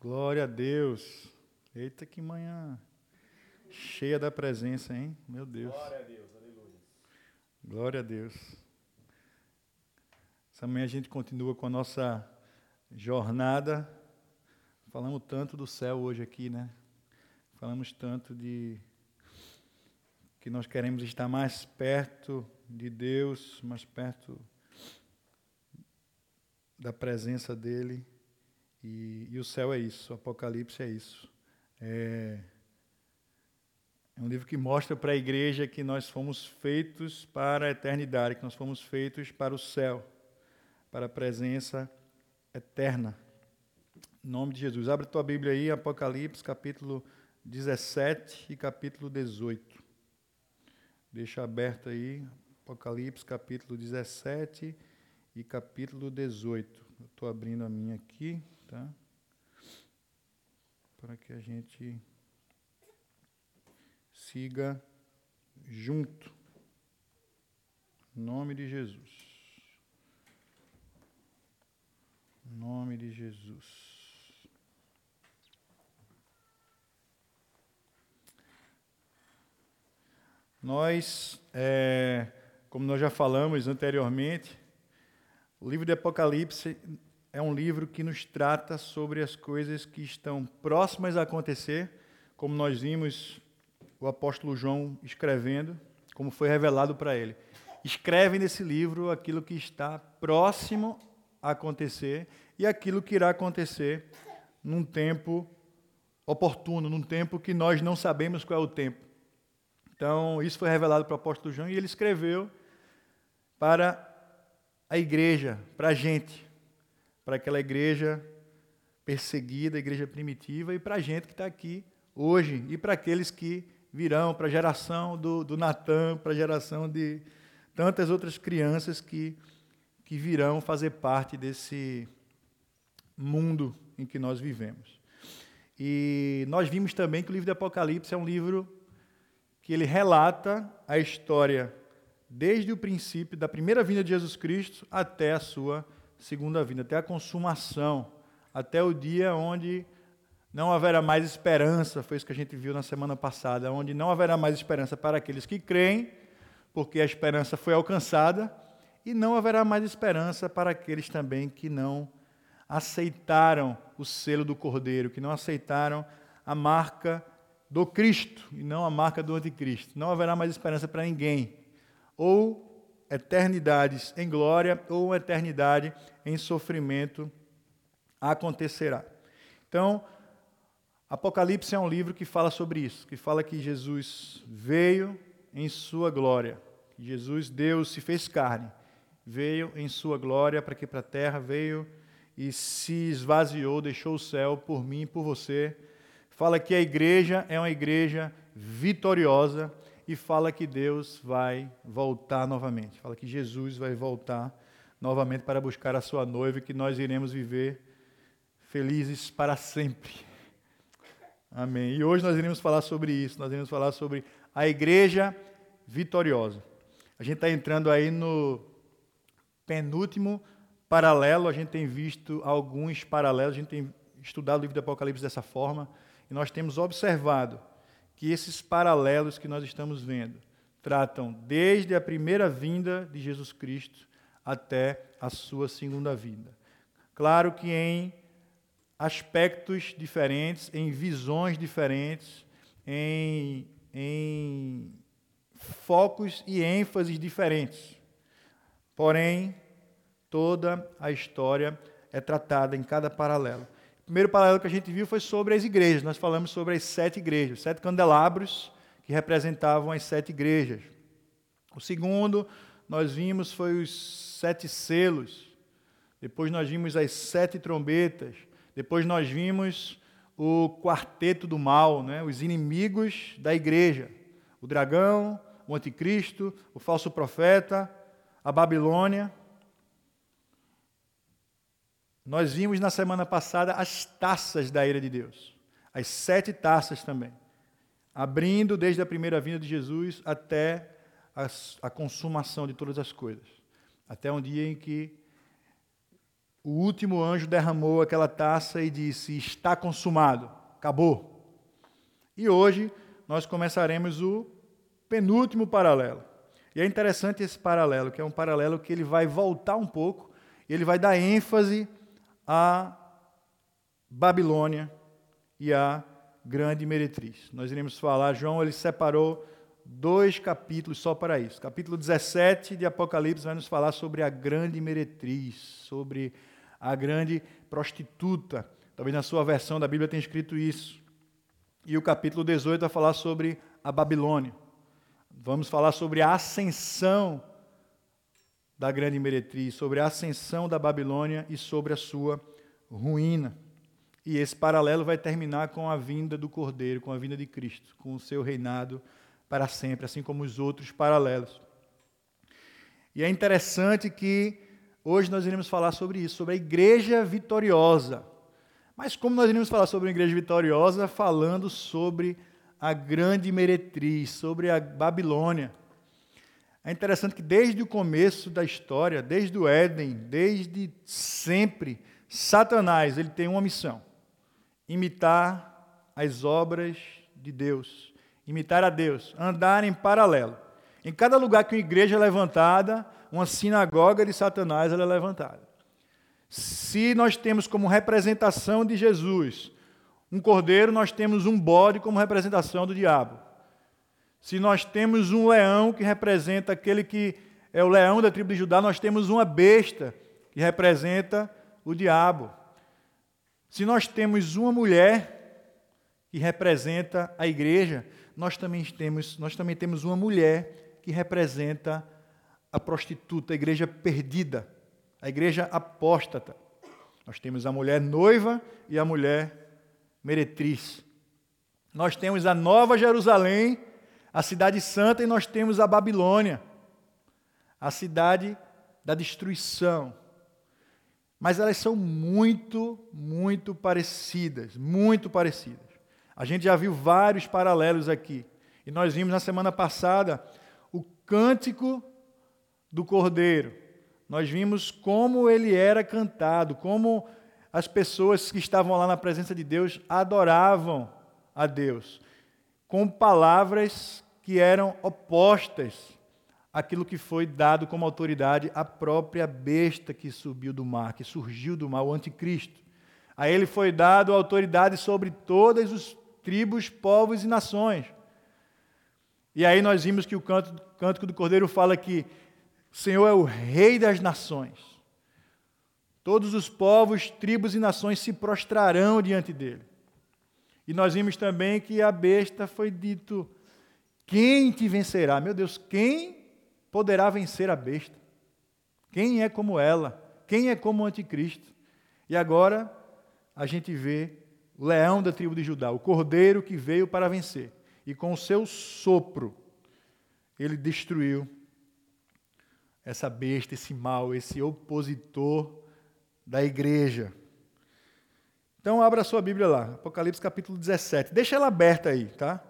Glória a Deus. Eita, que manhã cheia da presença, hein? Meu Deus. Glória a Deus, aleluia. Glória a Deus. Essa manhã a gente continua com a nossa jornada. Falamos tanto do céu hoje aqui, né? Falamos tanto de que nós queremos estar mais perto de Deus, mais perto da presença dEle. E, e o céu é isso, o Apocalipse é isso. É, é um livro que mostra para a igreja que nós fomos feitos para a eternidade, que nós fomos feitos para o céu, para a presença eterna. Em nome de Jesus. Abre tua Bíblia aí, Apocalipse, capítulo 17 e capítulo 18. Deixa aberto aí, Apocalipse, capítulo 17 e capítulo 18. Estou abrindo a minha aqui tá? Para que a gente siga junto. Em nome de Jesus. Em nome de Jesus. Nós, é, como nós já falamos anteriormente, o livro de Apocalipse é um livro que nos trata sobre as coisas que estão próximas a acontecer, como nós vimos o apóstolo João escrevendo, como foi revelado para ele. Escreve nesse livro aquilo que está próximo a acontecer e aquilo que irá acontecer num tempo oportuno, num tempo que nós não sabemos qual é o tempo. Então, isso foi revelado para o apóstolo João e ele escreveu para a igreja, para a gente para aquela igreja perseguida, a igreja primitiva, e para a gente que está aqui hoje, e para aqueles que virão, para a geração do, do Natan, para a geração de tantas outras crianças que, que virão fazer parte desse mundo em que nós vivemos. E nós vimos também que o livro do Apocalipse é um livro que ele relata a história desde o princípio da primeira vinda de Jesus Cristo até a sua segunda vinda, até a consumação, até o dia onde não haverá mais esperança, foi isso que a gente viu na semana passada, onde não haverá mais esperança para aqueles que creem, porque a esperança foi alcançada, e não haverá mais esperança para aqueles também que não aceitaram o selo do Cordeiro, que não aceitaram a marca do Cristo e não a marca do Anticristo. Não haverá mais esperança para ninguém. Ou eternidades em glória ou eternidade em sofrimento acontecerá. Então, Apocalipse é um livro que fala sobre isso, que fala que Jesus veio em sua glória. Jesus, Deus, se fez carne, veio em sua glória para que para a terra veio e se esvaziou, deixou o céu por mim e por você. Fala que a igreja é uma igreja vitoriosa, e fala que Deus vai voltar novamente. Fala que Jesus vai voltar novamente para buscar a sua noiva e que nós iremos viver felizes para sempre. Amém. E hoje nós iremos falar sobre isso, nós iremos falar sobre a igreja vitoriosa. A gente está entrando aí no penúltimo paralelo, a gente tem visto alguns paralelos, a gente tem estudado o livro do Apocalipse dessa forma, e nós temos observado que esses paralelos que nós estamos vendo tratam desde a primeira vinda de Jesus Cristo até a sua segunda vinda. Claro que em aspectos diferentes, em visões diferentes, em, em focos e ênfases diferentes. Porém, toda a história é tratada em cada paralelo primeiro paralelo que a gente viu foi sobre as igrejas. Nós falamos sobre as sete igrejas, sete candelabros que representavam as sete igrejas. O segundo, nós vimos, foi os sete selos. Depois nós vimos as sete trombetas. Depois nós vimos o quarteto do mal, né? os inimigos da igreja. O dragão, o anticristo, o falso profeta, a Babilônia. Nós vimos na semana passada as taças da ira de Deus, as sete taças também, abrindo desde a primeira vinda de Jesus até a, a consumação de todas as coisas, até um dia em que o último anjo derramou aquela taça e disse: Está consumado, acabou. E hoje nós começaremos o penúltimo paralelo. E é interessante esse paralelo, que é um paralelo que ele vai voltar um pouco, ele vai dar ênfase à Babilônia e à grande meretriz. Nós iremos falar, João ele separou dois capítulos só para isso. Capítulo 17 de Apocalipse vai nos falar sobre a grande meretriz, sobre a grande prostituta. Talvez na sua versão da Bíblia tenha escrito isso. E o capítulo 18 vai falar sobre a Babilônia. Vamos falar sobre a ascensão da grande meretriz, sobre a ascensão da Babilônia e sobre a sua ruína. E esse paralelo vai terminar com a vinda do Cordeiro, com a vinda de Cristo, com o seu reinado para sempre, assim como os outros paralelos. E é interessante que hoje nós iremos falar sobre isso, sobre a igreja vitoriosa. Mas como nós iremos falar sobre a igreja vitoriosa, falando sobre a grande meretriz, sobre a Babilônia. É interessante que desde o começo da história, desde o Éden, desde sempre, Satanás ele tem uma missão: imitar as obras de Deus, imitar a Deus, andar em paralelo. Em cada lugar que uma igreja é levantada, uma sinagoga de Satanás é levantada. Se nós temos como representação de Jesus um cordeiro, nós temos um bode como representação do diabo. Se nós temos um leão que representa aquele que é o leão da tribo de Judá, nós temos uma besta que representa o diabo. Se nós temos uma mulher que representa a igreja, nós também temos, nós também temos uma mulher que representa a prostituta, a igreja perdida, a igreja apóstata. Nós temos a mulher noiva e a mulher meretriz. Nós temos a Nova Jerusalém, a cidade santa, e nós temos a Babilônia, a cidade da destruição. Mas elas são muito, muito parecidas, muito parecidas. A gente já viu vários paralelos aqui. E nós vimos na semana passada o cântico do Cordeiro. Nós vimos como ele era cantado, como as pessoas que estavam lá na presença de Deus adoravam a Deus, com palavras que eram opostas àquilo que foi dado como autoridade à própria besta que subiu do mar, que surgiu do mar, o anticristo. A ele foi dado autoridade sobre todos os tribos, povos e nações. E aí nós vimos que o canto, Cântico do Cordeiro fala que o Senhor é o Rei das nações. Todos os povos, tribos e nações se prostrarão diante dele. E nós vimos também que a besta foi dito: quem te vencerá? Meu Deus, quem poderá vencer a besta? Quem é como ela? Quem é como o anticristo? E agora a gente vê o leão da tribo de Judá, o cordeiro que veio para vencer. E com o seu sopro, ele destruiu essa besta, esse mal, esse opositor da igreja. Então, abra a sua Bíblia lá, Apocalipse capítulo 17. Deixa ela aberta aí, tá?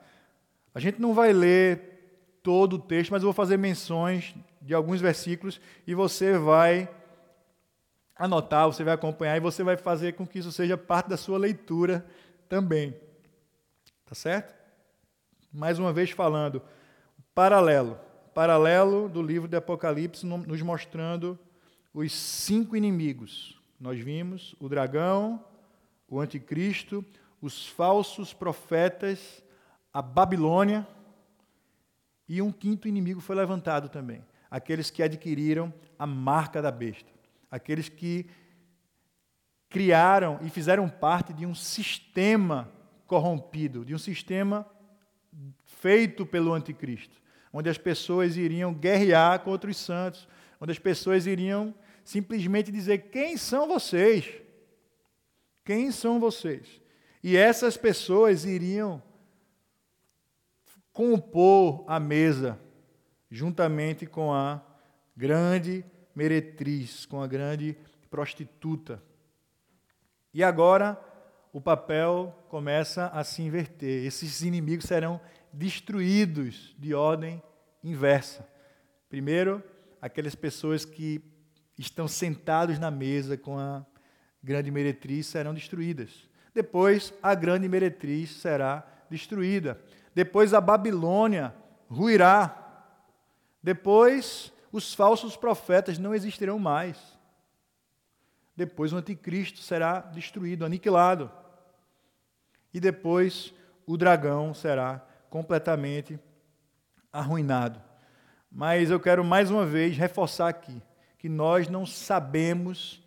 A gente não vai ler todo o texto, mas eu vou fazer menções de alguns versículos e você vai anotar, você vai acompanhar e você vai fazer com que isso seja parte da sua leitura também. Tá certo? Mais uma vez falando, paralelo. Paralelo do livro de Apocalipse nos mostrando os cinco inimigos. Nós vimos o dragão, o anticristo, os falsos profetas, a Babilônia e um quinto inimigo foi levantado também, aqueles que adquiriram a marca da besta aqueles que criaram e fizeram parte de um sistema corrompido, de um sistema feito pelo anticristo, onde as pessoas iriam guerrear contra os santos, onde as pessoas iriam simplesmente dizer: quem são vocês? Quem são vocês? E essas pessoas iriam compor a mesa juntamente com a grande meretriz, com a grande prostituta. E agora o papel começa a se inverter. Esses inimigos serão destruídos de ordem inversa. Primeiro, aquelas pessoas que estão sentados na mesa com a grande meretriz serão destruídas. Depois a grande meretriz será destruída. Depois a Babilônia ruirá. Depois os falsos profetas não existirão mais. Depois o anticristo será destruído, aniquilado. E depois o dragão será completamente arruinado. Mas eu quero mais uma vez reforçar aqui que nós não sabemos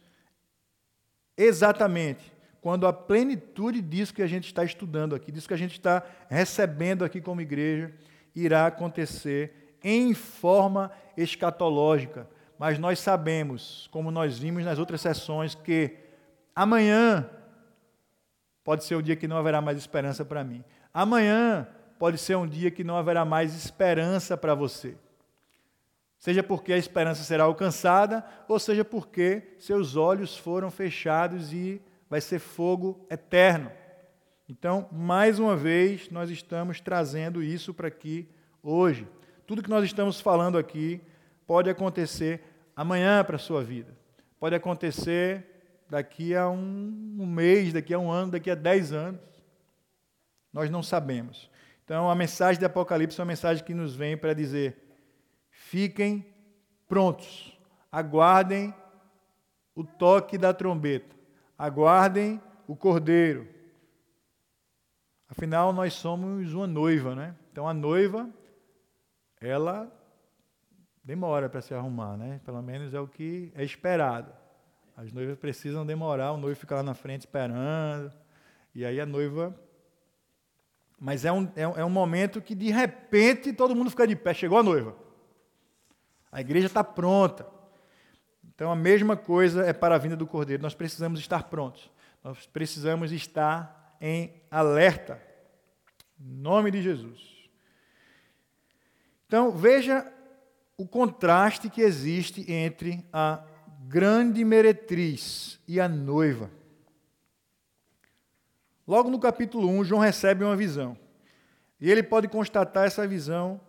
exatamente quando a plenitude disso que a gente está estudando aqui, disso que a gente está recebendo aqui como igreja, irá acontecer em forma escatológica. Mas nós sabemos, como nós vimos nas outras sessões, que amanhã pode ser o dia que não haverá mais esperança para mim. Amanhã pode ser um dia que não haverá mais esperança para você. Seja porque a esperança será alcançada, ou seja porque seus olhos foram fechados e vai ser fogo eterno. Então, mais uma vez, nós estamos trazendo isso para aqui hoje. Tudo que nós estamos falando aqui pode acontecer amanhã para a sua vida. Pode acontecer daqui a um, um mês, daqui a um ano, daqui a dez anos. Nós não sabemos. Então, a mensagem de Apocalipse é uma mensagem que nos vem para dizer: Fiquem prontos, aguardem o toque da trombeta, aguardem o cordeiro. Afinal, nós somos uma noiva, né? Então a noiva, ela demora para se arrumar, né? Pelo menos é o que é esperado. As noivas precisam demorar, o noivo fica lá na frente esperando, e aí a noiva. Mas é um, é um, é um momento que de repente todo mundo fica de pé, chegou a noiva. A igreja está pronta. Então a mesma coisa é para a vinda do Cordeiro. Nós precisamos estar prontos. Nós precisamos estar em alerta. Em nome de Jesus. Então veja o contraste que existe entre a grande meretriz e a noiva. Logo no capítulo 1, João recebe uma visão. E ele pode constatar essa visão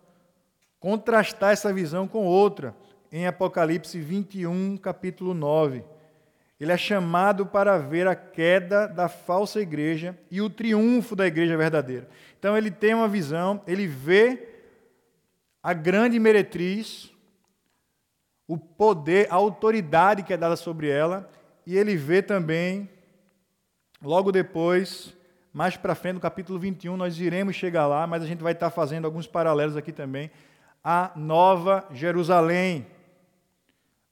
contrastar essa visão com outra, em Apocalipse 21, capítulo 9. Ele é chamado para ver a queda da falsa igreja e o triunfo da igreja verdadeira. Então ele tem uma visão, ele vê a grande meretriz, o poder, a autoridade que é dada sobre ela, e ele vê também, logo depois, mais para frente, no capítulo 21, nós iremos chegar lá, mas a gente vai estar fazendo alguns paralelos aqui também a Nova Jerusalém.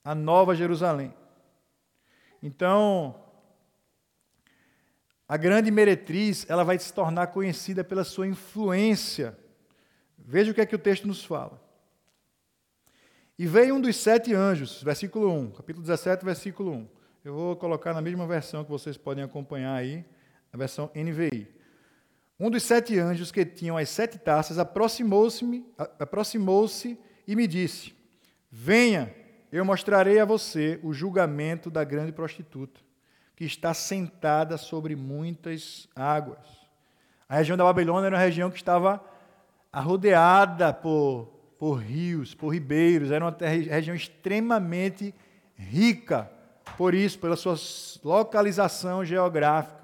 A Nova Jerusalém. Então, a grande meretriz, ela vai se tornar conhecida pela sua influência. Veja o que é que o texto nos fala. E veio um dos sete anjos, versículo 1, capítulo 17, versículo 1. Eu vou colocar na mesma versão que vocês podem acompanhar aí, a versão NVI. Um dos sete anjos que tinham as sete taças aproximou-se aproximou e me disse: Venha, eu mostrarei a você o julgamento da grande prostituta, que está sentada sobre muitas águas. A região da Babilônia era uma região que estava arrodeada por, por rios, por ribeiros, era uma região extremamente rica, por isso, pela sua localização geográfica.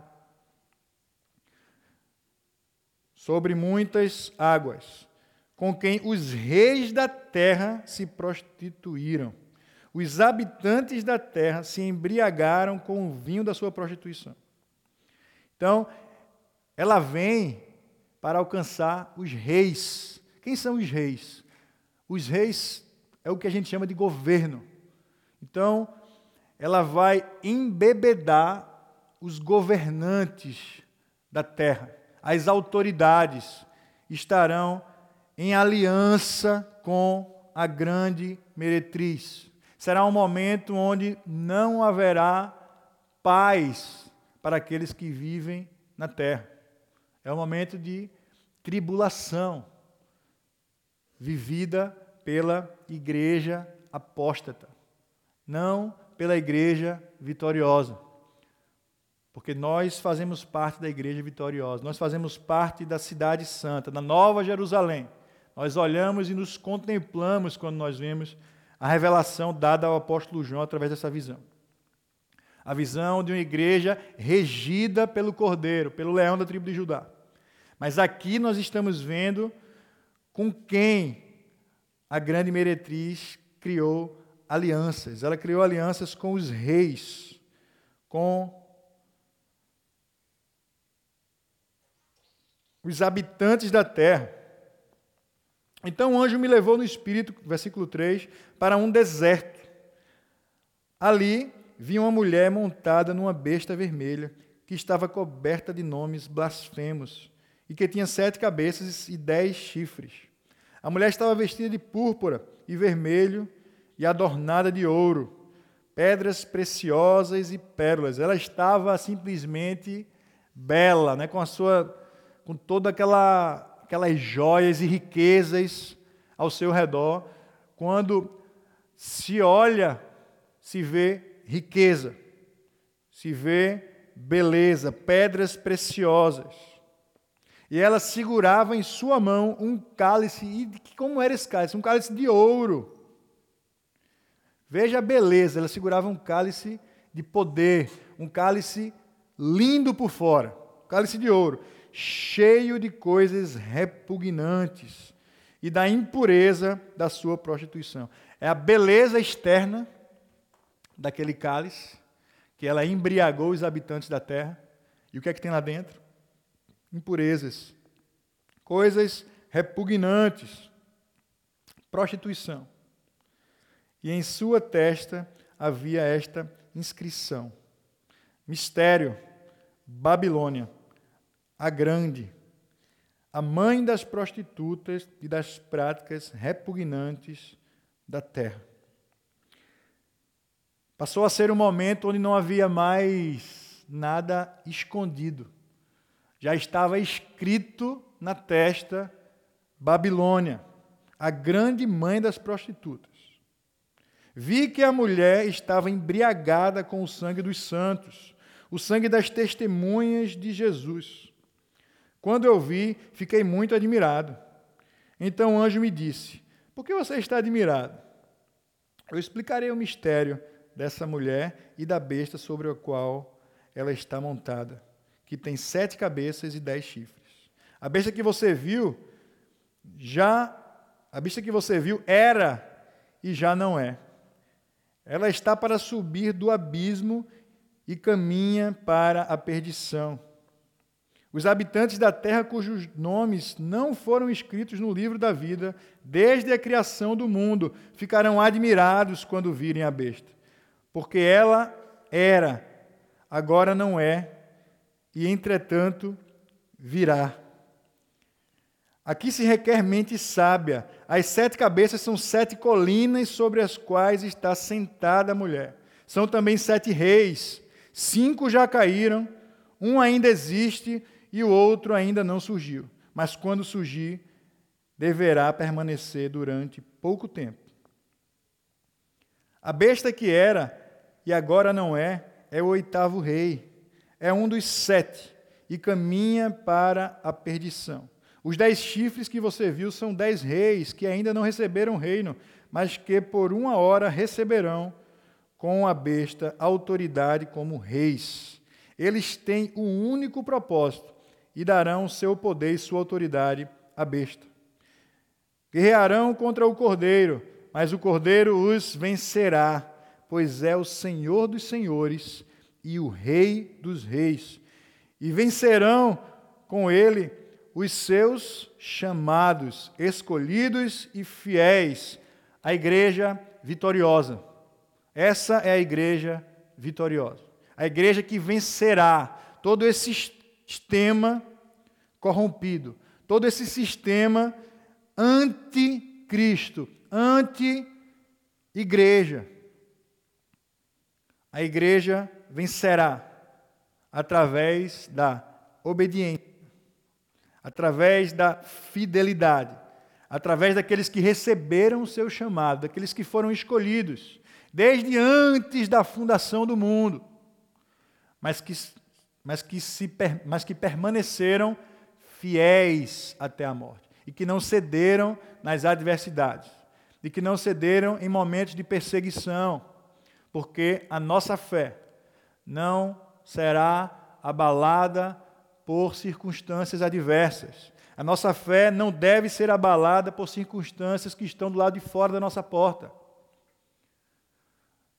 sobre muitas águas, com quem os reis da terra se prostituíram. Os habitantes da terra se embriagaram com o vinho da sua prostituição. Então, ela vem para alcançar os reis. Quem são os reis? Os reis é o que a gente chama de governo. Então, ela vai embebedar os governantes da terra as autoridades estarão em aliança com a grande meretriz. Será um momento onde não haverá paz para aqueles que vivem na terra. É um momento de tribulação vivida pela igreja apóstata, não pela igreja vitoriosa porque nós fazemos parte da igreja vitoriosa, nós fazemos parte da cidade santa, da nova Jerusalém. Nós olhamos e nos contemplamos quando nós vemos a revelação dada ao apóstolo João através dessa visão. A visão de uma igreja regida pelo Cordeiro, pelo leão da tribo de Judá. Mas aqui nós estamos vendo com quem a grande meretriz criou alianças. Ela criou alianças com os reis, com os habitantes da terra. Então o anjo me levou no espírito, versículo 3, para um deserto. Ali vi uma mulher montada numa besta vermelha, que estava coberta de nomes blasfemos, e que tinha sete cabeças e dez chifres. A mulher estava vestida de púrpura e vermelho e adornada de ouro, pedras preciosas e pérolas. Ela estava simplesmente bela, né, com a sua com toda aquela aquelas joias e riquezas ao seu redor, quando se olha, se vê riqueza, se vê beleza, pedras preciosas. E ela segurava em sua mão um cálice, e como era esse cálice? Um cálice de ouro. Veja a beleza, ela segurava um cálice de poder, um cálice lindo por fora, um cálice de ouro cheio de coisas repugnantes e da impureza da sua prostituição. É a beleza externa daquele cálice que ela embriagou os habitantes da terra. E o que é que tem lá dentro? Impurezas, coisas repugnantes, prostituição. E em sua testa havia esta inscrição: Mistério, Babilônia a grande, a mãe das prostitutas e das práticas repugnantes da terra. Passou a ser um momento onde não havia mais nada escondido. Já estava escrito na testa Babilônia, a grande mãe das prostitutas. Vi que a mulher estava embriagada com o sangue dos santos, o sangue das testemunhas de Jesus. Quando eu vi, fiquei muito admirado. Então o anjo me disse: Por que você está admirado? Eu explicarei o mistério dessa mulher e da besta sobre a qual ela está montada, que tem sete cabeças e dez chifres. A besta que você viu, já, a besta que você viu era e já não é. Ela está para subir do abismo e caminha para a perdição. Os habitantes da terra cujos nomes não foram escritos no livro da vida desde a criação do mundo ficarão admirados quando virem a besta, porque ela era, agora não é, e entretanto virá. Aqui se requer mente sábia. As sete cabeças são sete colinas sobre as quais está sentada a mulher. São também sete reis. Cinco já caíram, um ainda existe e o outro ainda não surgiu, mas quando surgir, deverá permanecer durante pouco tempo. A besta que era e agora não é, é o oitavo rei, é um dos sete e caminha para a perdição. Os dez chifres que você viu são dez reis que ainda não receberam reino, mas que por uma hora receberão com a besta autoridade como reis. Eles têm um único propósito: e darão seu poder e sua autoridade à besta. Guerrearão contra o cordeiro, mas o cordeiro os vencerá, pois é o Senhor dos senhores e o Rei dos reis. E vencerão com ele os seus chamados, escolhidos e fiéis, a igreja vitoriosa. Essa é a igreja vitoriosa. A igreja que vencerá todo esse sistema corrompido, todo esse sistema anticristo, anti-igreja. A igreja vencerá através da obediência, através da fidelidade, através daqueles que receberam o seu chamado, daqueles que foram escolhidos desde antes da fundação do mundo, mas que mas que, se, mas que permaneceram fiéis até a morte e que não cederam nas adversidades. de que não cederam em momentos de perseguição, porque a nossa fé não será abalada por circunstâncias adversas. A nossa fé não deve ser abalada por circunstâncias que estão do lado de fora da nossa porta.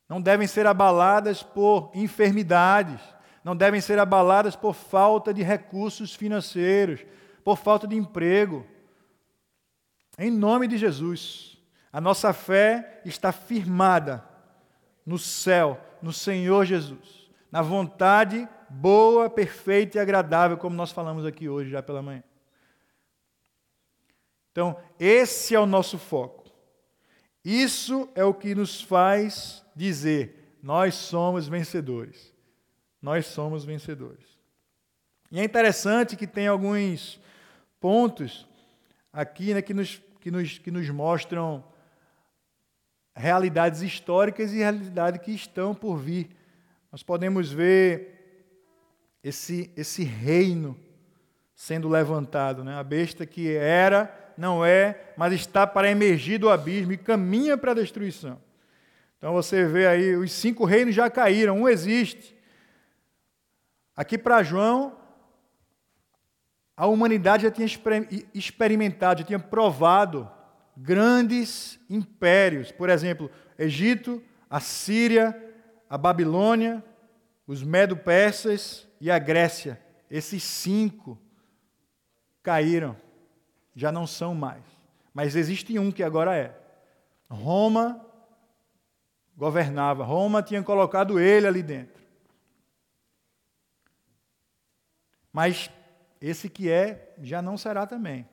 Não devem ser abaladas por enfermidades, não devem ser abaladas por falta de recursos financeiros, por falta de emprego. Em nome de Jesus, a nossa fé está firmada no céu, no Senhor Jesus, na vontade boa, perfeita e agradável, como nós falamos aqui hoje já pela manhã. Então, esse é o nosso foco. Isso é o que nos faz dizer: nós somos vencedores. Nós somos vencedores. E é interessante que tem alguns pontos aqui né, que, nos, que, nos, que nos mostram realidades históricas e realidades que estão por vir. Nós podemos ver esse, esse reino sendo levantado, né? a besta que era, não é, mas está para emergir do abismo e caminha para a destruição. Então você vê aí, os cinco reinos já caíram, um existe. Aqui para João, a humanidade já tinha experimentado, já tinha provado grandes impérios, por exemplo, Egito, a Síria, a Babilônia, os Medo-Persas e a Grécia. Esses cinco caíram, já não são mais. Mas existe um que agora é. Roma governava, Roma tinha colocado ele ali dentro. Mas esse que é já não será também.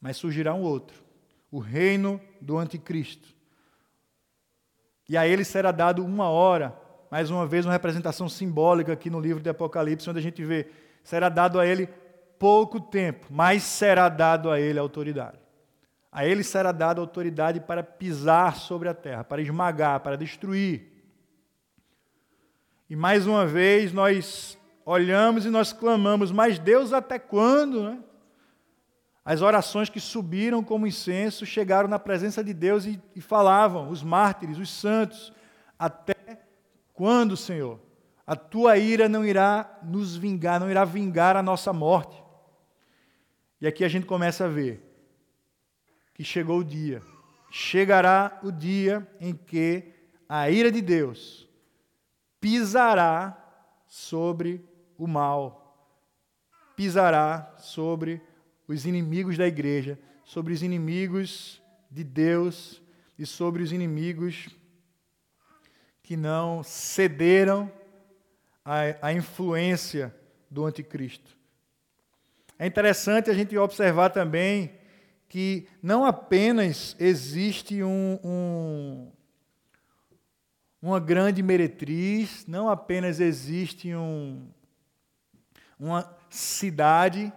Mas surgirá um outro o reino do anticristo. E a ele será dado uma hora, mais uma vez uma representação simbólica aqui no livro de Apocalipse, onde a gente vê, será dado a ele pouco tempo, mas será dado a ele autoridade. A ele será dada autoridade para pisar sobre a terra, para esmagar, para destruir. E mais uma vez nós olhamos e nós clamamos, mas Deus até quando? Né? As orações que subiram como incenso chegaram na presença de Deus e, e falavam, os mártires, os santos, até quando, Senhor? A tua ira não irá nos vingar, não irá vingar a nossa morte. E aqui a gente começa a ver que chegou o dia, chegará o dia em que a ira de Deus pisará sobre o mal, pisará sobre os inimigos da igreja, sobre os inimigos de Deus e sobre os inimigos que não cederam à, influência do anticristo. É interessante a gente observar também que não apenas existe um, um, uma grande meretriz, não apenas existe um, uma cidade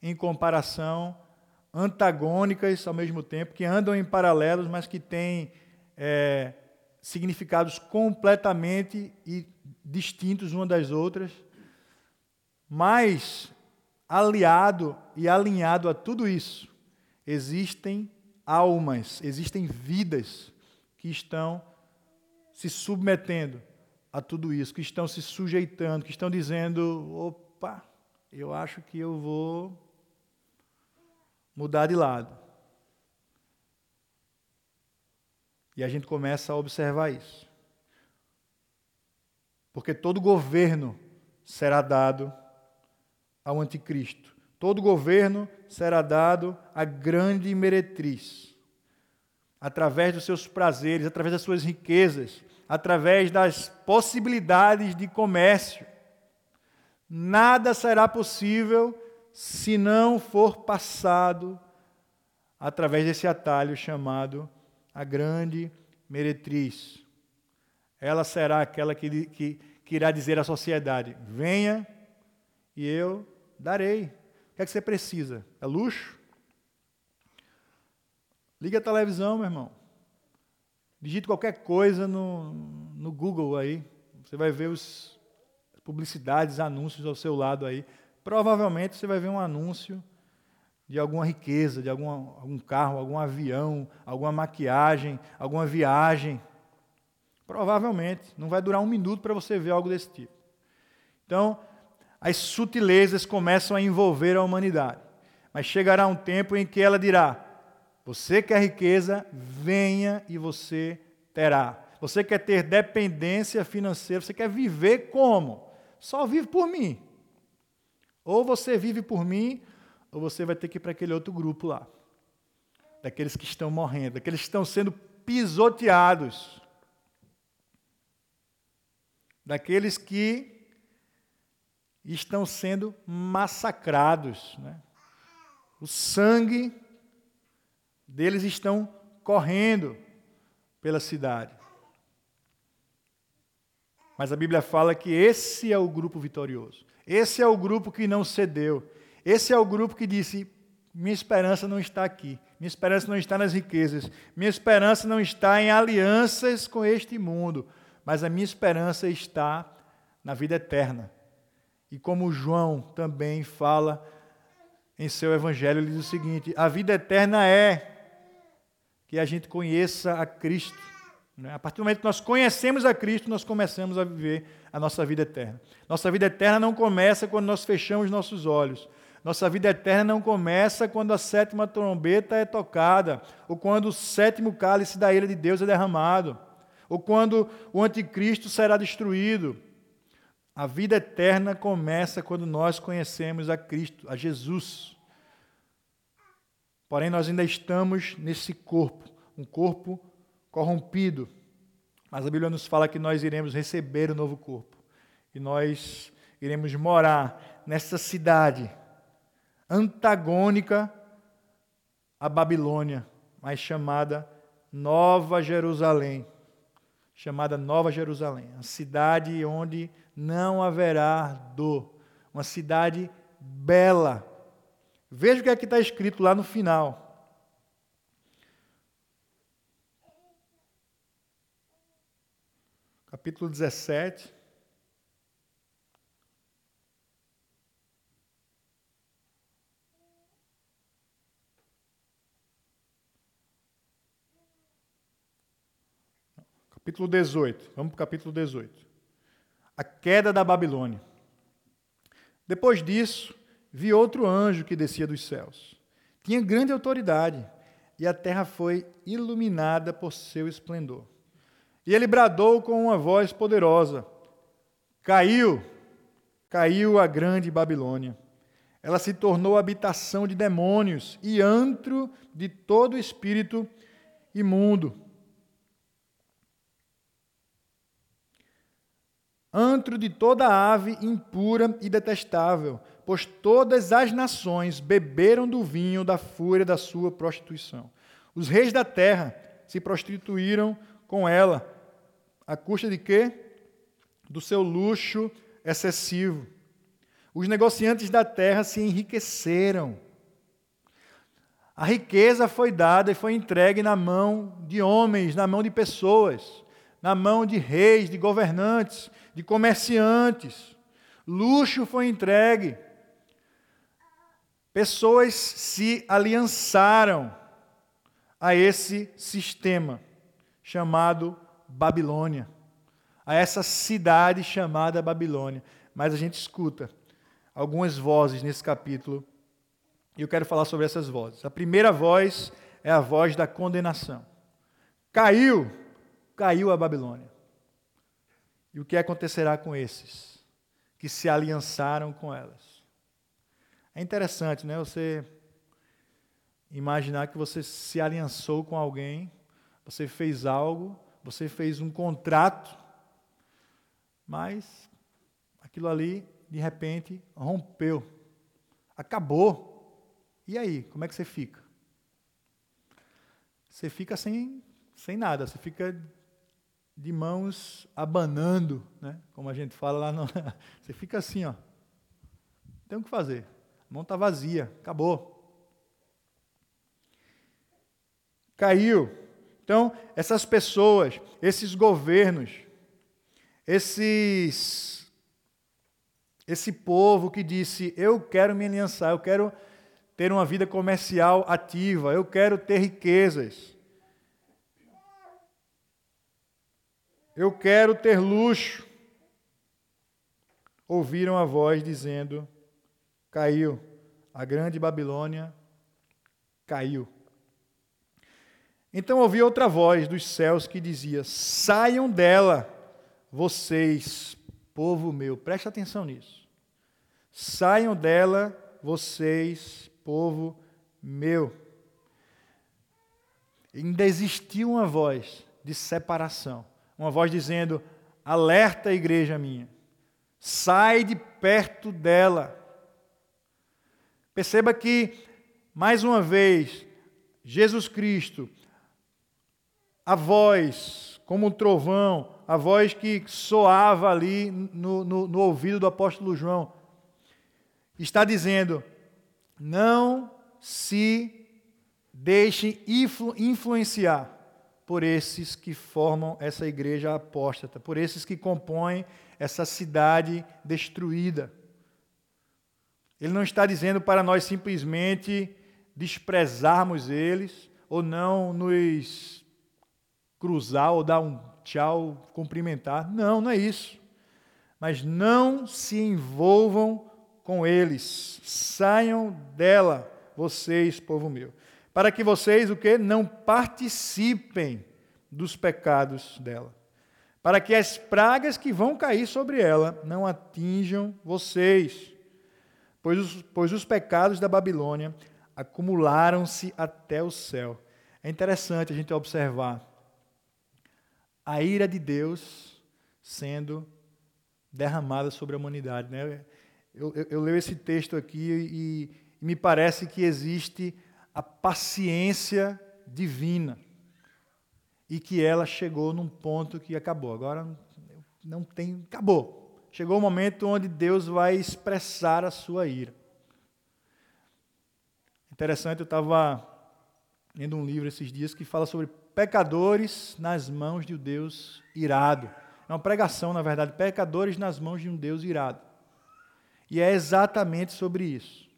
em comparação, antagônicas ao mesmo tempo, que andam em paralelos, mas que têm é, significados completamente e distintos uma das outras. Mas, aliado e alinhado a tudo isso, existem almas, existem vidas que estão se submetendo a tudo isso, que estão se sujeitando, que estão dizendo: opa, eu acho que eu vou mudar de lado. E a gente começa a observar isso. Porque todo governo será dado ao anticristo. Todo governo será dado à grande meretriz. Através dos seus prazeres, através das suas riquezas, através das possibilidades de comércio. Nada será possível se não for passado através desse atalho chamado a grande meretriz. Ela será aquela que, que, que irá dizer à sociedade: venha e eu darei. O que é que você precisa? É luxo? Liga a televisão, meu irmão. Digite qualquer coisa no, no Google aí. Você vai ver os publicidades, anúncios ao seu lado aí provavelmente você vai ver um anúncio de alguma riqueza, de algum, algum carro, algum avião, alguma maquiagem, alguma viagem. Provavelmente. Não vai durar um minuto para você ver algo desse tipo. Então, as sutilezas começam a envolver a humanidade. Mas chegará um tempo em que ela dirá: Você quer riqueza? Venha e você terá. Você quer ter dependência financeira? Você quer viver como? Só vive por mim. Ou você vive por mim, ou você vai ter que ir para aquele outro grupo lá. Daqueles que estão morrendo, daqueles que estão sendo pisoteados. Daqueles que estão sendo massacrados. Né? O sangue deles estão correndo pela cidade. Mas a Bíblia fala que esse é o grupo vitorioso. Esse é o grupo que não cedeu. Esse é o grupo que disse: minha esperança não está aqui. Minha esperança não está nas riquezas. Minha esperança não está em alianças com este mundo. Mas a minha esperança está na vida eterna. E como João também fala em seu evangelho, ele diz o seguinte: a vida eterna é que a gente conheça a Cristo. Né? A partir do momento que nós conhecemos a Cristo, nós começamos a viver a nossa vida eterna. Nossa vida eterna não começa quando nós fechamos nossos olhos. Nossa vida eterna não começa quando a sétima trombeta é tocada, ou quando o sétimo cálice da ira de Deus é derramado, ou quando o anticristo será destruído. A vida eterna começa quando nós conhecemos a Cristo, a Jesus. Porém, nós ainda estamos nesse corpo, um corpo corrompido. Mas a Bíblia nos fala que nós iremos receber o novo corpo. E nós iremos morar nessa cidade antagônica à Babilônia, mas chamada Nova Jerusalém. Chamada Nova Jerusalém, a cidade onde não haverá dor, uma cidade bela. Veja o que é que está escrito lá no final. Capítulo 17. Capítulo 18. Vamos para o capítulo 18. A queda da Babilônia. Depois disso, vi outro anjo que descia dos céus. Tinha grande autoridade, e a terra foi iluminada por seu esplendor. E ele bradou com uma voz poderosa: Caiu, caiu a grande Babilônia. Ela se tornou habitação de demônios e antro de todo espírito imundo antro de toda ave impura e detestável, pois todas as nações beberam do vinho da fúria da sua prostituição. Os reis da terra se prostituíram com ela, à custa de quê? Do seu luxo excessivo. Os negociantes da terra se enriqueceram. A riqueza foi dada e foi entregue na mão de homens, na mão de pessoas na mão de reis, de governantes, de comerciantes. Luxo foi entregue. Pessoas se aliançaram a esse sistema chamado Babilônia, a essa cidade chamada Babilônia. Mas a gente escuta algumas vozes nesse capítulo e eu quero falar sobre essas vozes. A primeira voz é a voz da condenação. Caiu caiu a Babilônia. E o que acontecerá com esses que se aliançaram com elas? É interessante, né? Você imaginar que você se aliançou com alguém, você fez algo, você fez um contrato, mas aquilo ali, de repente, rompeu, acabou. E aí, como é que você fica? Você fica sem, sem nada, você fica de mãos abanando, né? como a gente fala lá. No... Você fica assim, ó. Tem o que fazer. A mão está vazia, acabou. Caiu. Então, essas pessoas, esses governos, esses, esse povo que disse: Eu quero me aliançar, eu quero ter uma vida comercial ativa, eu quero ter riquezas. Eu quero ter luxo. Ouviram a voz dizendo: Caiu, a grande Babilônia caiu. Então ouvi outra voz dos céus que dizia: Saiam dela, vocês, povo meu. Preste atenção nisso. Saiam dela, vocês, povo meu. Ainda existia uma voz de separação, uma voz dizendo: Alerta, igreja minha, sai de perto dela. Perceba que, mais uma vez, Jesus Cristo a voz, como um trovão, a voz que soava ali no, no, no ouvido do apóstolo João, está dizendo: não se deixem influ, influenciar por esses que formam essa igreja apóstata, por esses que compõem essa cidade destruída. Ele não está dizendo para nós simplesmente desprezarmos eles ou não nos cruzar ou dar um tchau, cumprimentar. Não, não é isso. Mas não se envolvam com eles. Saiam dela, vocês, povo meu. Para que vocês o que não participem dos pecados dela. Para que as pragas que vão cair sobre ela não atinjam vocês. Pois os, pois os pecados da Babilônia acumularam-se até o céu. É interessante a gente observar a ira de Deus sendo derramada sobre a humanidade. Né? Eu, eu, eu leio esse texto aqui e, e me parece que existe a paciência divina e que ela chegou num ponto que acabou. Agora não tem, acabou. Chegou o momento onde Deus vai expressar a sua ira. Interessante, eu estava lendo um livro esses dias que fala sobre pecadores nas mãos de um Deus irado. É uma pregação, na verdade, pecadores nas mãos de um Deus irado. E é exatamente sobre isso.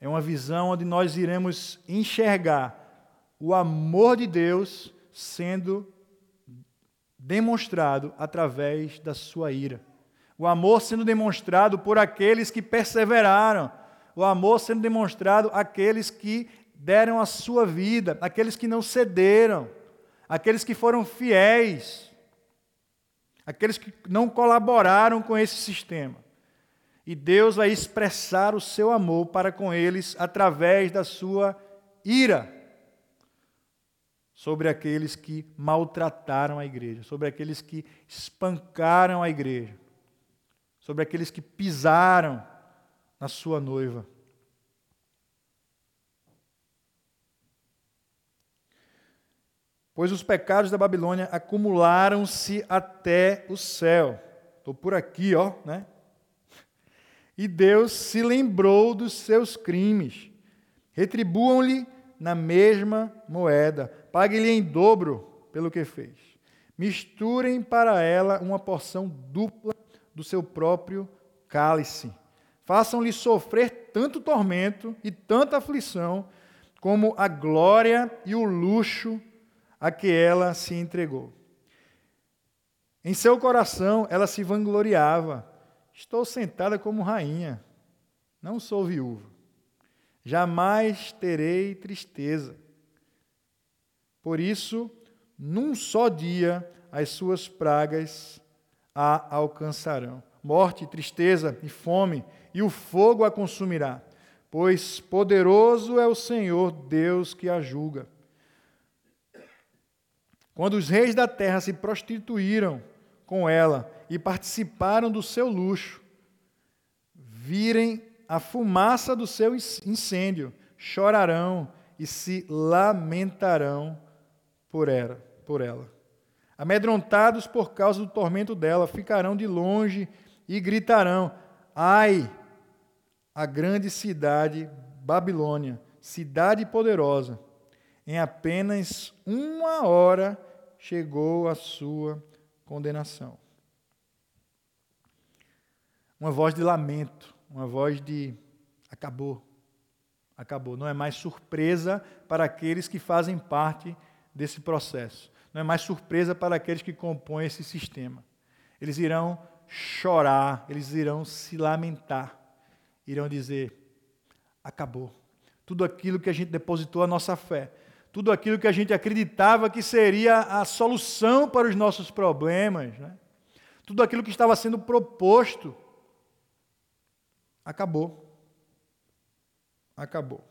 É uma visão onde nós iremos enxergar o amor de Deus sendo demonstrado através da sua ira. O amor sendo demonstrado por aqueles que perseveraram. O amor sendo demonstrado àqueles que deram a sua vida, aqueles que não cederam, aqueles que foram fiéis, aqueles que não colaboraram com esse sistema. E Deus vai expressar o seu amor para com eles através da sua ira sobre aqueles que maltrataram a igreja, sobre aqueles que espancaram a igreja, sobre aqueles que pisaram na sua noiva. Pois os pecados da Babilônia acumularam-se até o céu. Estou por aqui, ó, né? E Deus se lembrou dos seus crimes. Retribuam-lhe na mesma moeda. Pague-lhe em dobro pelo que fez. Misturem para ela uma porção dupla do seu próprio cálice. Façam-lhe sofrer tanto tormento e tanta aflição, como a glória e o luxo a que ela se entregou. Em seu coração, ela se vangloriava: Estou sentada como rainha, não sou viúva. Jamais terei tristeza. Por isso, num só dia, as suas pragas a alcançarão. Morte, tristeza e fome, e o fogo a consumirá. Pois poderoso é o Senhor Deus que a julga. Quando os reis da terra se prostituíram com ela e participaram do seu luxo, virem a fumaça do seu incêndio, chorarão e se lamentarão por ela. Por ela. Amedrontados por causa do tormento dela, ficarão de longe e gritarão: Ai, a grande cidade Babilônia, cidade poderosa, em apenas uma hora chegou a sua condenação. Uma voz de lamento, uma voz de acabou, Acabou. Não é mais surpresa para aqueles que fazem parte desse processo. Não é mais surpresa para aqueles que compõem esse sistema. Eles irão chorar, eles irão se lamentar, irão dizer: acabou. Tudo aquilo que a gente depositou a nossa fé, tudo aquilo que a gente acreditava que seria a solução para os nossos problemas, né? tudo aquilo que estava sendo proposto, acabou acabou.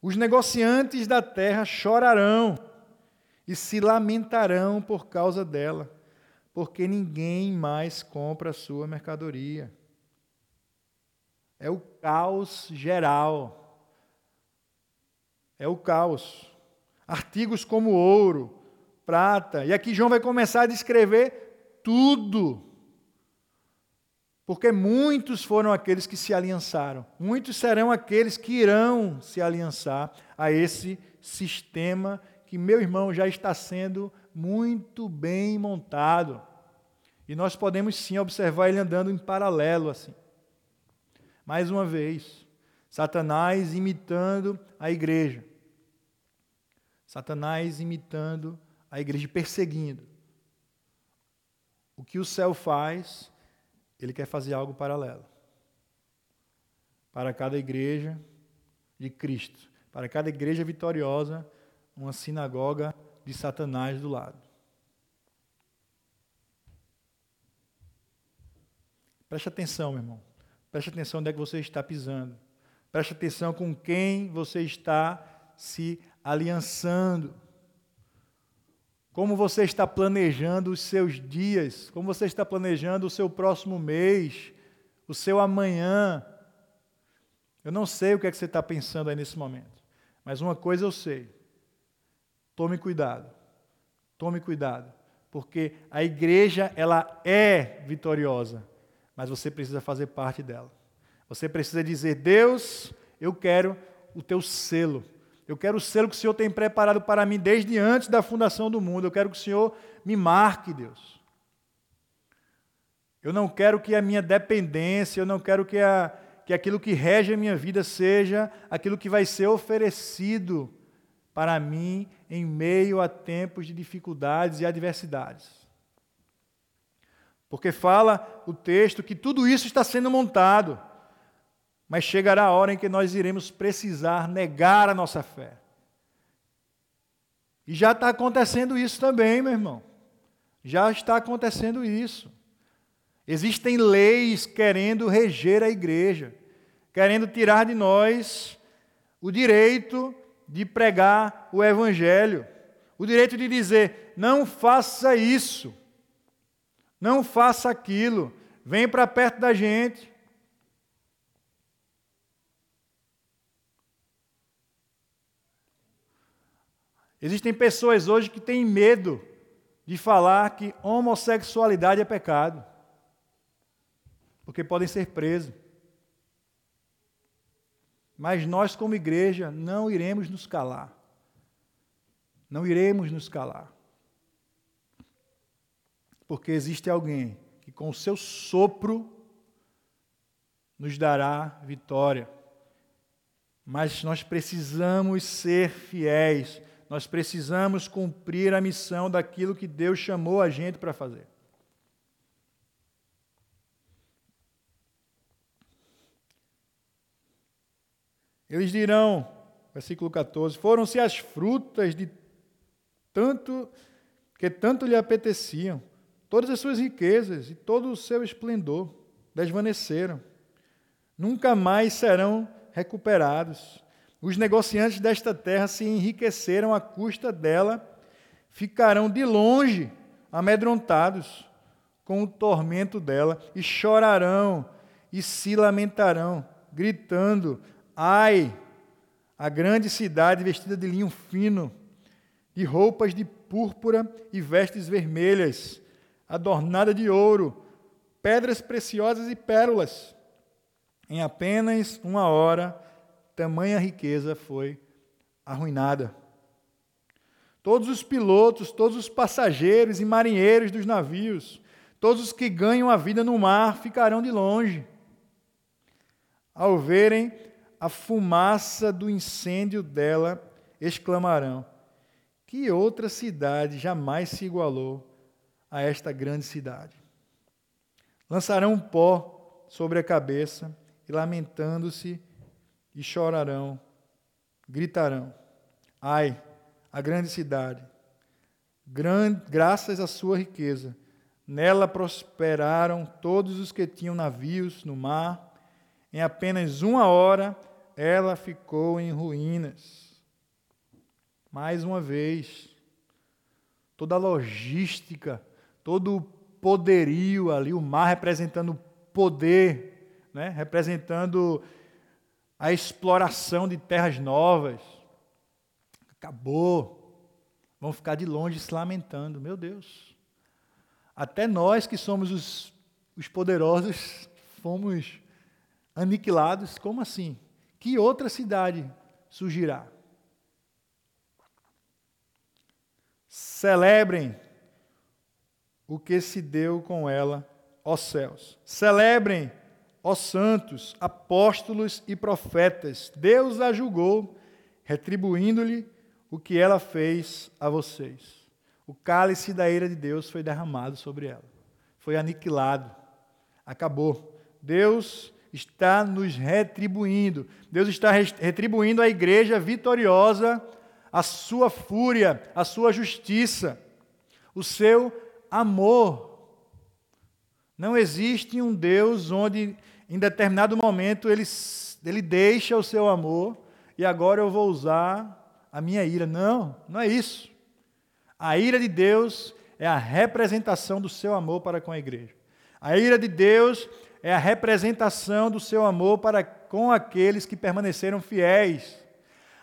Os negociantes da terra chorarão e se lamentarão por causa dela, porque ninguém mais compra a sua mercadoria. É o caos geral. É o caos. Artigos como ouro, prata. E aqui João vai começar a descrever tudo porque muitos foram aqueles que se aliançaram, muitos serão aqueles que irão se aliançar a esse sistema que, meu irmão, já está sendo muito bem montado. E nós podemos sim observar ele andando em paralelo assim. Mais uma vez, Satanás imitando a igreja. Satanás imitando a igreja, perseguindo. O que o céu faz, ele quer fazer algo paralelo. Para cada igreja de Cristo, para cada igreja vitoriosa, uma sinagoga de Satanás do lado. Preste atenção, meu irmão. Preste atenção onde é que você está pisando. Preste atenção com quem você está se aliançando. Como você está planejando os seus dias? Como você está planejando o seu próximo mês? O seu amanhã? Eu não sei o que é que você está pensando aí nesse momento, mas uma coisa eu sei: tome cuidado, tome cuidado, porque a igreja ela é vitoriosa, mas você precisa fazer parte dela. Você precisa dizer: Deus, eu quero o teu selo. Eu quero o selo que o Senhor tem preparado para mim desde antes da fundação do mundo. Eu quero que o Senhor me marque, Deus. Eu não quero que a minha dependência, eu não quero que, a, que aquilo que rege a minha vida seja aquilo que vai ser oferecido para mim em meio a tempos de dificuldades e adversidades. Porque fala o texto que tudo isso está sendo montado. Mas chegará a hora em que nós iremos precisar negar a nossa fé. E já está acontecendo isso também, meu irmão. Já está acontecendo isso. Existem leis querendo reger a igreja, querendo tirar de nós o direito de pregar o evangelho, o direito de dizer: não faça isso, não faça aquilo, vem para perto da gente. Existem pessoas hoje que têm medo de falar que homossexualidade é pecado, porque podem ser presos. Mas nós, como igreja, não iremos nos calar. Não iremos nos calar. Porque existe alguém que, com o seu sopro, nos dará vitória. Mas nós precisamos ser fiéis nós precisamos cumprir a missão daquilo que Deus chamou a gente para fazer. Eles dirão, versículo 14: Foram-se as frutas de tanto que tanto lhe apeteciam, todas as suas riquezas e todo o seu esplendor desvaneceram. Nunca mais serão recuperados. Os negociantes desta terra se enriqueceram à custa dela, ficarão de longe amedrontados com o tormento dela e chorarão e se lamentarão, gritando: Ai, a grande cidade vestida de linho fino, de roupas de púrpura e vestes vermelhas, adornada de ouro, pedras preciosas e pérolas. Em apenas uma hora tamanha riqueza foi arruinada. Todos os pilotos, todos os passageiros e marinheiros dos navios, todos os que ganham a vida no mar ficarão de longe. Ao verem a fumaça do incêndio dela, exclamarão: Que outra cidade jamais se igualou a esta grande cidade? Lançarão pó sobre a cabeça e, lamentando-se, e chorarão, gritarão: Ai, a grande cidade, grande, graças à sua riqueza, nela prosperaram todos os que tinham navios no mar. Em apenas uma hora ela ficou em ruínas. Mais uma vez, toda a logística, todo o poderio ali, o mar representando poder, né? representando a exploração de terras novas. Acabou. Vão ficar de longe se lamentando. Meu Deus. Até nós que somos os, os poderosos fomos aniquilados. Como assim? Que outra cidade surgirá? Celebrem o que se deu com ela, ó céus. Celebrem Ó santos, apóstolos e profetas, Deus a julgou, retribuindo-lhe o que ela fez a vocês. O cálice da ira de Deus foi derramado sobre ela, foi aniquilado, acabou. Deus está nos retribuindo, Deus está retribuindo à igreja vitoriosa a sua fúria, a sua justiça, o seu amor. Não existe um Deus onde em determinado momento ele, ele deixa o seu amor e agora eu vou usar a minha ira. Não, não é isso. A ira de Deus é a representação do seu amor para com a igreja. A ira de Deus é a representação do seu amor para com aqueles que permaneceram fiéis.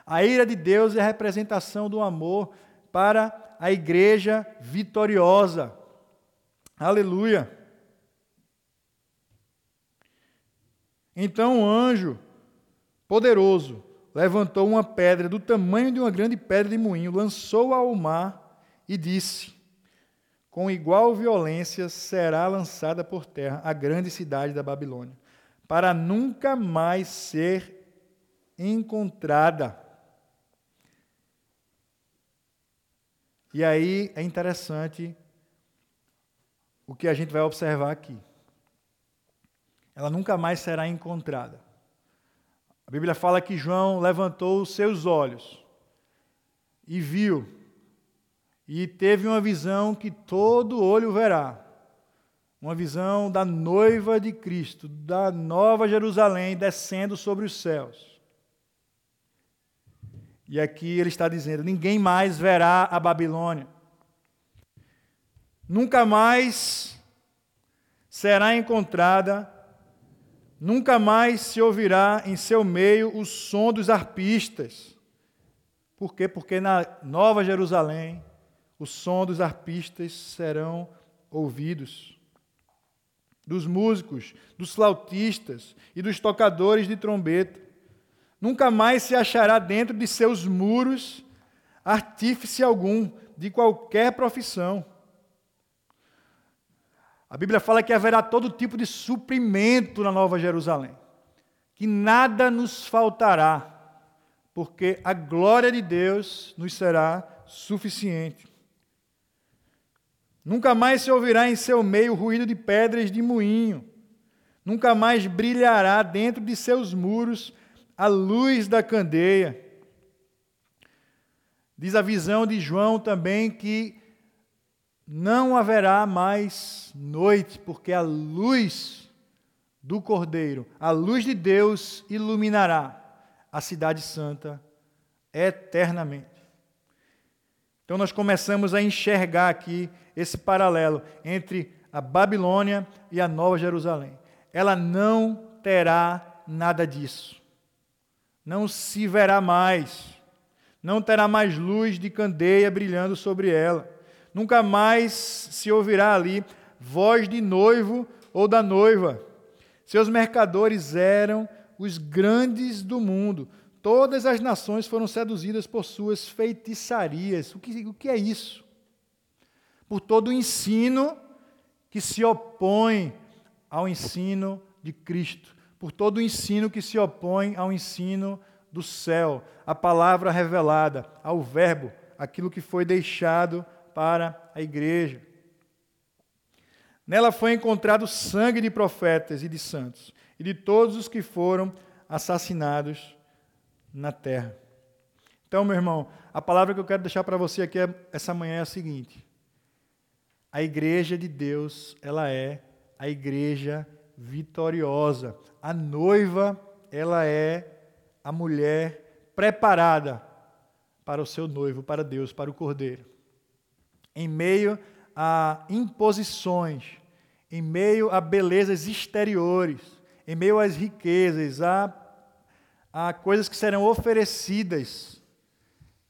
A ira de Deus é a representação do amor para a igreja vitoriosa. Aleluia. Então o anjo poderoso levantou uma pedra do tamanho de uma grande pedra de moinho, lançou-a ao mar e disse: Com igual violência será lançada por terra a grande cidade da Babilônia, para nunca mais ser encontrada. E aí é interessante o que a gente vai observar aqui ela nunca mais será encontrada. A Bíblia fala que João levantou os seus olhos e viu, e teve uma visão que todo olho verá. Uma visão da noiva de Cristo, da nova Jerusalém descendo sobre os céus. E aqui ele está dizendo: ninguém mais verá a Babilônia. Nunca mais será encontrada Nunca mais se ouvirá em seu meio o som dos arpistas. Por quê? Porque na Nova Jerusalém o som dos arpistas serão ouvidos. Dos músicos, dos flautistas e dos tocadores de trombeta. Nunca mais se achará dentro de seus muros artífice algum de qualquer profissão. A Bíblia fala que haverá todo tipo de suprimento na Nova Jerusalém, que nada nos faltará, porque a glória de Deus nos será suficiente. Nunca mais se ouvirá em seu meio ruído de pedras de moinho, nunca mais brilhará dentro de seus muros a luz da candeia. Diz a visão de João também que não haverá mais noite, porque a luz do Cordeiro, a luz de Deus iluminará a cidade santa eternamente. Então nós começamos a enxergar aqui esse paralelo entre a Babilônia e a Nova Jerusalém. Ela não terá nada disso. Não se verá mais. Não terá mais luz de candeia brilhando sobre ela nunca mais se ouvirá ali voz de noivo ou da noiva. Seus mercadores eram os grandes do mundo. Todas as nações foram seduzidas por suas feitiçarias. O que, o que é isso? Por todo o ensino que se opõe ao ensino de Cristo. por todo o ensino que se opõe ao ensino do céu, à palavra revelada, ao Verbo, aquilo que foi deixado para a igreja. Nela foi encontrado sangue de profetas e de santos, e de todos os que foram assassinados na terra. Então, meu irmão, a palavra que eu quero deixar para você aqui essa manhã é a seguinte: a igreja de Deus, ela é a igreja vitoriosa. A noiva, ela é a mulher preparada para o seu noivo, para Deus, para o cordeiro. Em meio a imposições, em meio a belezas exteriores, em meio às riquezas, a, a coisas que serão oferecidas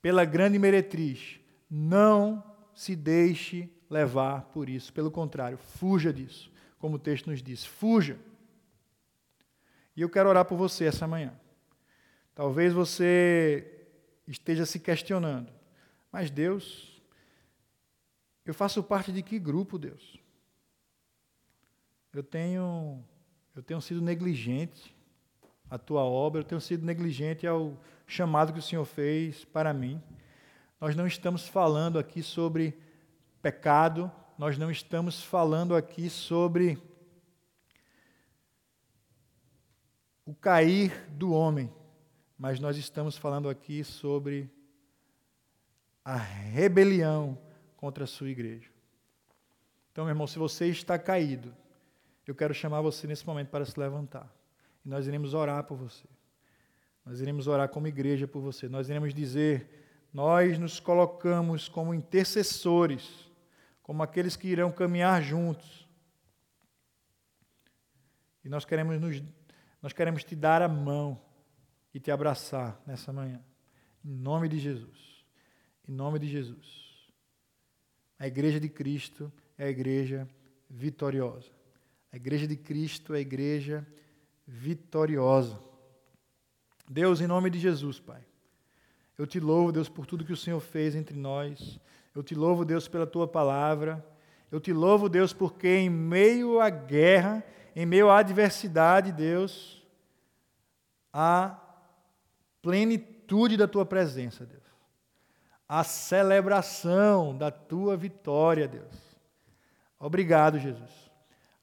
pela grande meretriz. Não se deixe levar por isso. Pelo contrário, fuja disso, como o texto nos diz. Fuja. E eu quero orar por você essa manhã. Talvez você esteja se questionando, mas Deus, eu faço parte de que grupo, Deus? Eu tenho, eu tenho sido negligente à tua obra, eu tenho sido negligente ao chamado que o Senhor fez para mim. Nós não estamos falando aqui sobre pecado, nós não estamos falando aqui sobre o cair do homem mas nós estamos falando aqui sobre a rebelião contra a sua igreja. Então, meu irmão, se você está caído, eu quero chamar você nesse momento para se levantar. E nós iremos orar por você. Nós iremos orar como igreja por você. Nós iremos dizer: nós nos colocamos como intercessores, como aqueles que irão caminhar juntos. E nós queremos, nos, nós queremos te dar a mão e te abraçar nessa manhã. Em nome de Jesus. Em nome de Jesus. A igreja de Cristo é a igreja vitoriosa. A igreja de Cristo é a igreja vitoriosa. Deus, em nome de Jesus, Pai. Eu te louvo, Deus, por tudo que o Senhor fez entre nós. Eu te louvo, Deus, pela tua palavra. Eu te louvo, Deus, porque em meio à guerra, em meio à adversidade, Deus, há plenitude da tua presença, Deus. A celebração da tua vitória, Deus. Obrigado, Jesus.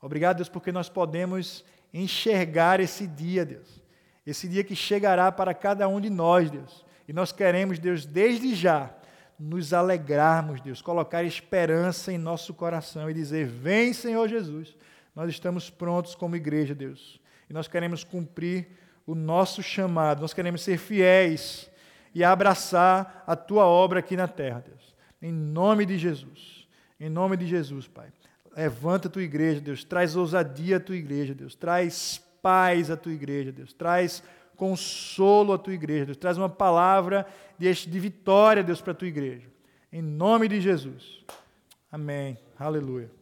Obrigado, Deus, porque nós podemos enxergar esse dia, Deus. Esse dia que chegará para cada um de nós, Deus. E nós queremos, Deus, desde já, nos alegrarmos, Deus, colocar esperança em nosso coração e dizer: Vem, Senhor Jesus. Nós estamos prontos como igreja, Deus. E nós queremos cumprir o nosso chamado. Nós queremos ser fiéis e abraçar a tua obra aqui na terra, Deus. Em nome de Jesus. Em nome de Jesus, Pai. Levanta a tua igreja, Deus. Traz ousadia à tua igreja, Deus. Traz paz à tua igreja, Deus. Traz consolo à tua igreja, Deus. Traz uma palavra de vitória, Deus, para a tua igreja. Em nome de Jesus. Amém. Aleluia.